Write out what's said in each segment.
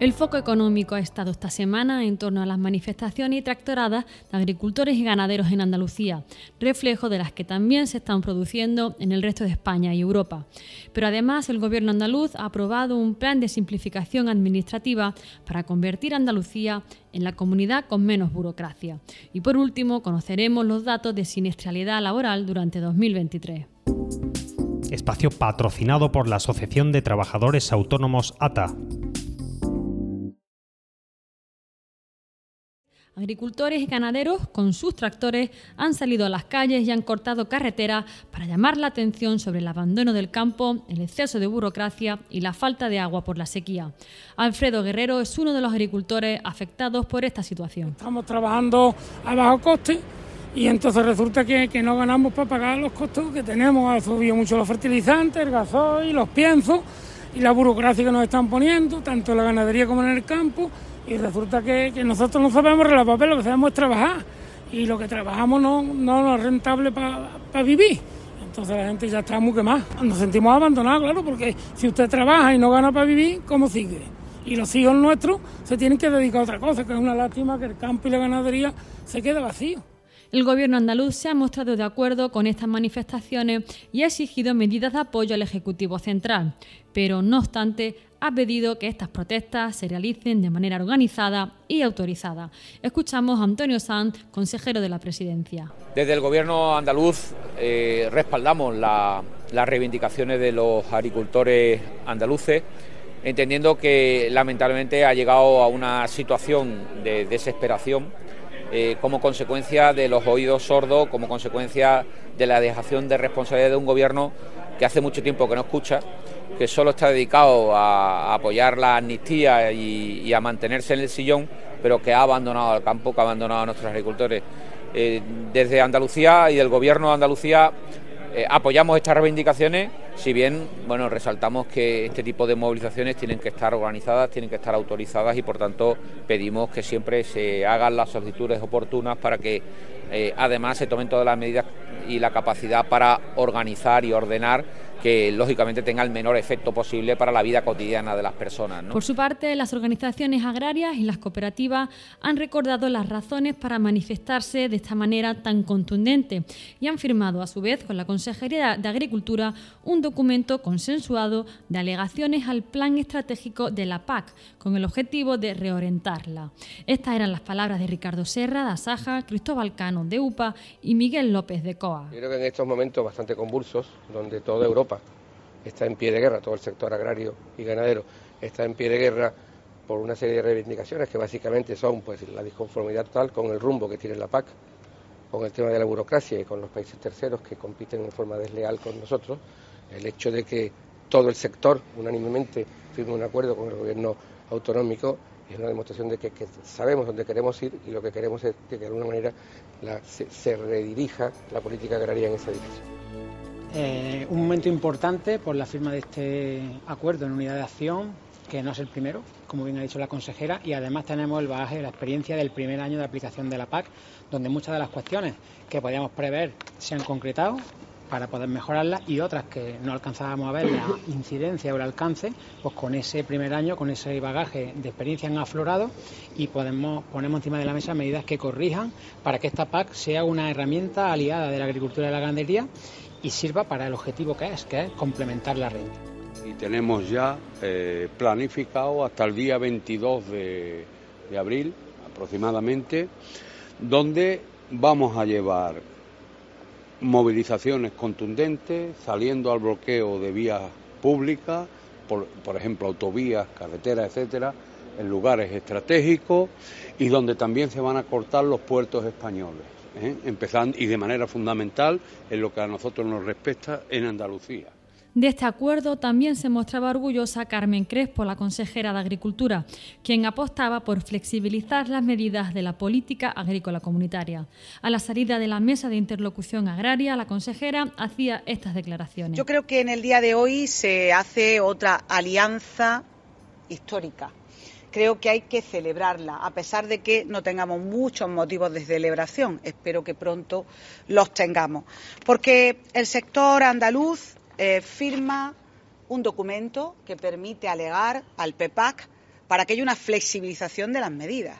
El foco económico ha estado esta semana en torno a las manifestaciones y tractoradas de agricultores y ganaderos en Andalucía, reflejo de las que también se están produciendo en el resto de España y Europa. Pero además el Gobierno andaluz ha aprobado un plan de simplificación administrativa para convertir a Andalucía en la comunidad con menos burocracia. Y por último, conoceremos los datos de siniestralidad laboral durante 2023 espacio patrocinado por la Asociación de Trabajadores Autónomos ATA. Agricultores y ganaderos con sus tractores han salido a las calles y han cortado carreteras para llamar la atención sobre el abandono del campo, el exceso de burocracia y la falta de agua por la sequía. Alfredo Guerrero es uno de los agricultores afectados por esta situación. Estamos trabajando a bajo coste y entonces resulta que, no ganamos para pagar los costos que tenemos. Ha subido mucho los fertilizantes, el gasoil, los piensos y la burocracia que nos están poniendo, tanto en la ganadería como en el campo y resulta que, nosotros no sabemos relavar papel, lo que sabemos es trabajar y lo que trabajamos no, no es rentable para vivir. Entonces la gente ya está muy quemada. Nos sentimos abandonados, claro, porque si usted trabaja y no gana para vivir, ¿cómo sigue? Y los hijos nuestros se tienen que dedicar a otra cosa, que es una lástima que el campo y la ganadería se quede vacío. El gobierno andaluz se ha mostrado de acuerdo con estas manifestaciones y ha exigido medidas de apoyo al Ejecutivo Central, pero no obstante ha pedido que estas protestas se realicen de manera organizada y autorizada. Escuchamos a Antonio Sanz, consejero de la Presidencia. Desde el Gobierno andaluz eh, respaldamos las reivindicaciones de los agricultores andaluces, entendiendo que lamentablemente ha llegado a una situación de desesperación eh, como consecuencia de los oídos sordos, como consecuencia de la dejación de responsabilidad de un gobierno que hace mucho tiempo que no escucha, que solo está dedicado a, apoyar la amnistía y, a mantenerse en el sillón, pero que ha abandonado el campo, que ha abandonado a nuestros agricultores. Eh, desde Andalucía y del gobierno de Andalucía eh, apoyamos estas reivindicaciones, si bien bueno, resaltamos que este tipo de movilizaciones tienen que estar organizadas, tienen que estar autorizadas y por tanto pedimos que siempre se hagan las solicitudes oportunas para que eh, además se tomen todas las medidas y la capacidad para organizar y ordenar que lógicamente tenga el menor efecto posible para la vida cotidiana de las personas. Por su parte, las organizaciones agrarias y las cooperativas han recordado las razones para manifestarse de esta manera tan contundente y han firmado a su vez con la Consejería de Agricultura un documento consensuado de alegaciones al plan estratégico de la PAC con el objetivo de reorientarla. Estas eran las palabras de Ricardo Serra de Asaja, Cristóbal Cano de UPA y Miguel López de COA. creo que en estos momentos bastante convulsos, donde toda Europa está en pie de guerra, todo el sector agrario y ganadero. Está en pie de guerra por una serie de reivindicaciones que básicamente son pues la disconformidad total con el rumbo que tiene la PAC, con el tema de la burocracia y con los países terceros que compiten en forma desleal con nosotros, el hecho de que todo el sector unánimemente firme un acuerdo con el gobierno autonómico es una demostración de que, sabemos dónde queremos ir y lo que queremos es que de alguna manera se redirija la política agraria en esa dirección. Eh, un momento importante por la firma de este acuerdo en unidad de acción, que no es el primero, como bien ha dicho la consejera, y además tenemos el bagaje, la experiencia del primer año de aplicación de la PAC, donde muchas de las cuestiones que podíamos prever se han concretado para poder mejorarlas y otras que no alcanzábamos a ver la incidencia o el alcance, pues con ese primer año, con ese bagaje de experiencia han aflorado y ponemos encima de la mesa medidas que corrijan para que esta PAC sea una herramienta aliada de la agricultura y la ganadería y sirva para el objetivo que es, que es complementar la renta. Y tenemos ya eh, planificado hasta el día 22 de, de abril aproximadamente, donde vamos a llevar movilizaciones contundentes, saliendo al bloqueo de vías públicas, por, por, ejemplo autovías, carreteras, etcétera, en lugares estratégicos y donde también se van a cortar los puertos españoles. ¿Eh? empezando y de manera fundamental en lo que a nosotros nos respecta en Andalucía. De este acuerdo también se mostraba orgullosa Carmen Crespo, la consejera de Agricultura, quien apostaba por flexibilizar las medidas de la política agrícola comunitaria. A la salida de la mesa de interlocución agraria, la consejera hacía estas declaraciones. Yo creo que en el día de hoy se hace otra alianza histórica. Creo que hay que celebrarla, a pesar de que no tengamos muchos motivos de celebración. Espero que pronto los tengamos. Porque el sector andaluz eh, firma un documento que permite alegar al PEPAC para que haya una flexibilización de las medidas.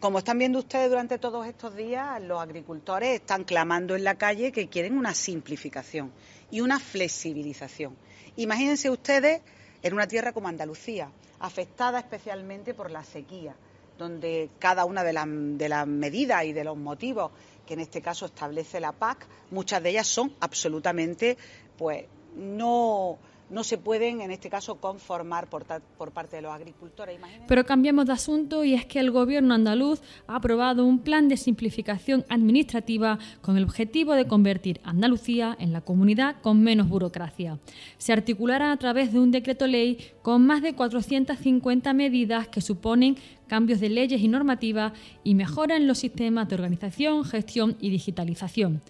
Como están viendo ustedes durante todos estos días, los agricultores están clamando en la calle que quieren una simplificación y una flexibilización. Imagínense ustedes en una tierra como Andalucía, afectada especialmente por la sequía, donde cada una de, de las medidas y de los motivos que en este caso establece la PAC, muchas de ellas son absolutamente, pues, no, no se pueden, en este caso, conformar por, parte de los agricultores. Pero cambiamos de asunto y es que el Gobierno andaluz ha aprobado un plan de simplificación administrativa con el objetivo de convertir Andalucía en la comunidad con menos burocracia. Se articulará a través de un decreto ley con más de 450 medidas que suponen cambios de leyes y normativas y mejoran los sistemas de organización, gestión y digitalización.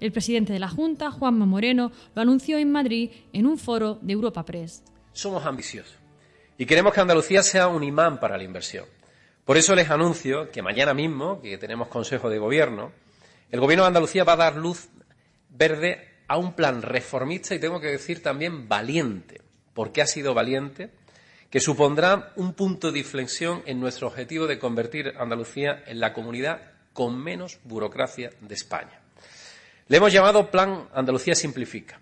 El presidente de la Junta, Juanma Moreno, lo anunció en Madrid en un foro de Europa Press. Somos ambiciosos y queremos que Andalucía sea un imán para la inversión. Por eso les anuncio que mañana mismo, que tenemos Consejo de Gobierno, el Gobierno de Andalucía va a dar luz verde a un plan reformista y tengo que decir también valiente. ¿Por qué ha sido valiente? Que supondrá un punto de inflexión en nuestro objetivo de convertir Andalucía en la comunidad con menos burocracia de España. Le hemos llamado Plan Andalucía Simplifica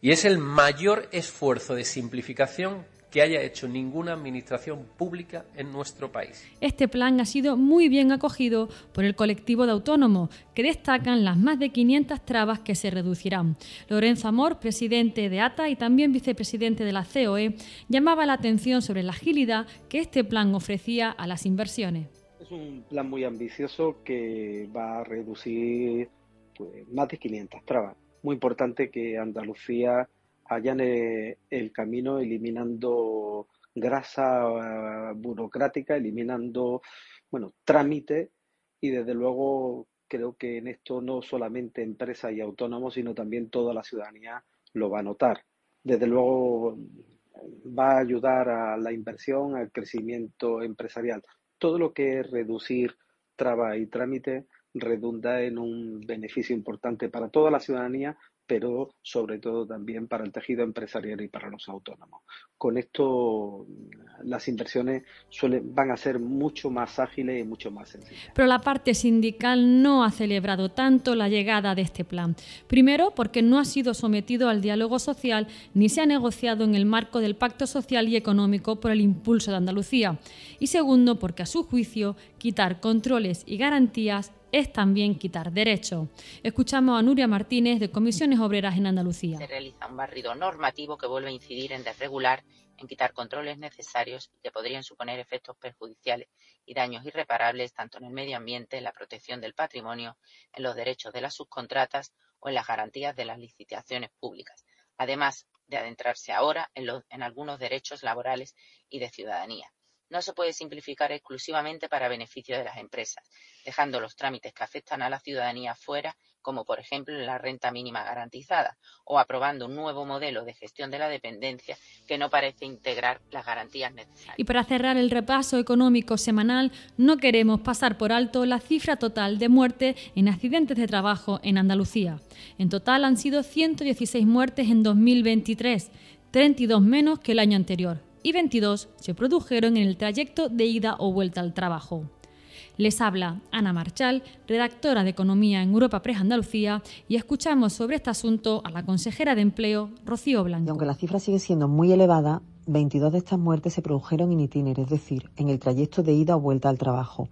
y es el mayor esfuerzo de simplificación que haya hecho ninguna administración pública en nuestro país. Este plan ha sido muy bien acogido por el colectivo de autónomos, que destacan las más de 500 trabas que se reducirán. Lorenzo Amor, presidente de ATA y también vicepresidente de la COE, llamaba la atención sobre la agilidad que este plan ofrecía a las inversiones. Es un plan muy ambicioso que va a reducir pues, más de 500 trabas. Muy importante que Andalucía allane el camino eliminando grasa burocrática, eliminando, bueno, trámites y desde luego creo que en esto no solamente empresas y autónomos, sino también toda la ciudadanía lo va a notar. Desde luego va a ayudar a la inversión, al crecimiento empresarial. Todo lo que es reducir trabas y trámites redunda en un beneficio importante para toda la ciudadanía, pero sobre todo también para el tejido empresarial y para los autónomos. Con esto las inversiones suelen, van a ser mucho más ágiles y mucho más sencillas. Pero la parte sindical no ha celebrado tanto la llegada de este plan. Primero, porque no ha sido sometido al diálogo social ni se ha negociado en el marco del Pacto Social y Económico por el impulso de Andalucía. Y segundo, porque a su juicio quitar controles y garantías es también quitar derecho. Escuchamos a Nuria Martínez de Comisiones Obreras en Andalucía. Se realiza un barrido normativo que vuelve a incidir en desregular, en quitar controles necesarios que podrían suponer efectos perjudiciales y daños irreparables tanto en el medio ambiente, en la protección del patrimonio, en los derechos de las subcontratas o en las garantías de las licitaciones públicas, además de adentrarse ahora en, en algunos derechos laborales y de ciudadanía no se puede simplificar exclusivamente para beneficio de las empresas, dejando los trámites que afectan a la ciudadanía fuera, como por ejemplo la renta mínima garantizada, o aprobando un nuevo modelo de gestión de la dependencia que no parece integrar las garantías necesarias. Y para cerrar el repaso económico semanal, no queremos pasar por alto la cifra total de muertes en accidentes de trabajo en Andalucía. En total han sido 116 muertes en 2023, 32 menos que el año anterior y 22 se produjeron en el trayecto de ida o vuelta al trabajo. Les habla Ana Marchal, redactora de Economía en Europa Press Andalucía, y escuchamos sobre este asunto a la consejera de Empleo, Rocío Blanco. Y aunque la cifra sigue siendo muy elevada, 22 de estas muertes se produjeron en itinere, es decir, en el trayecto de ida o vuelta al trabajo.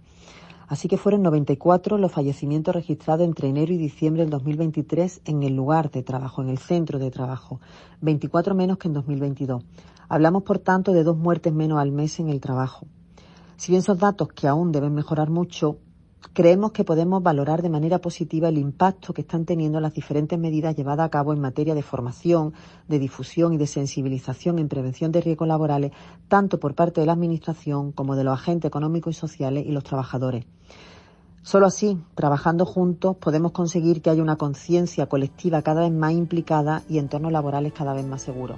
Así que fueron 94 los fallecimientos registrados entre enero y diciembre del 2023 en el lugar de trabajo, en el centro de trabajo, 24 menos que en 2022. Hablamos, por tanto, de dos muertes menos al mes en el trabajo. Si bien son datos que aún deben mejorar mucho, creemos que podemos valorar de manera positiva el impacto que están teniendo las diferentes medidas llevadas a cabo en materia de formación, de difusión y de sensibilización en prevención de riesgos laborales, tanto por parte de la Administración como de los agentes económicos y sociales y los trabajadores. Solo así, trabajando juntos, podemos conseguir que haya una conciencia colectiva cada vez más implicada y entornos laborales cada vez más seguros.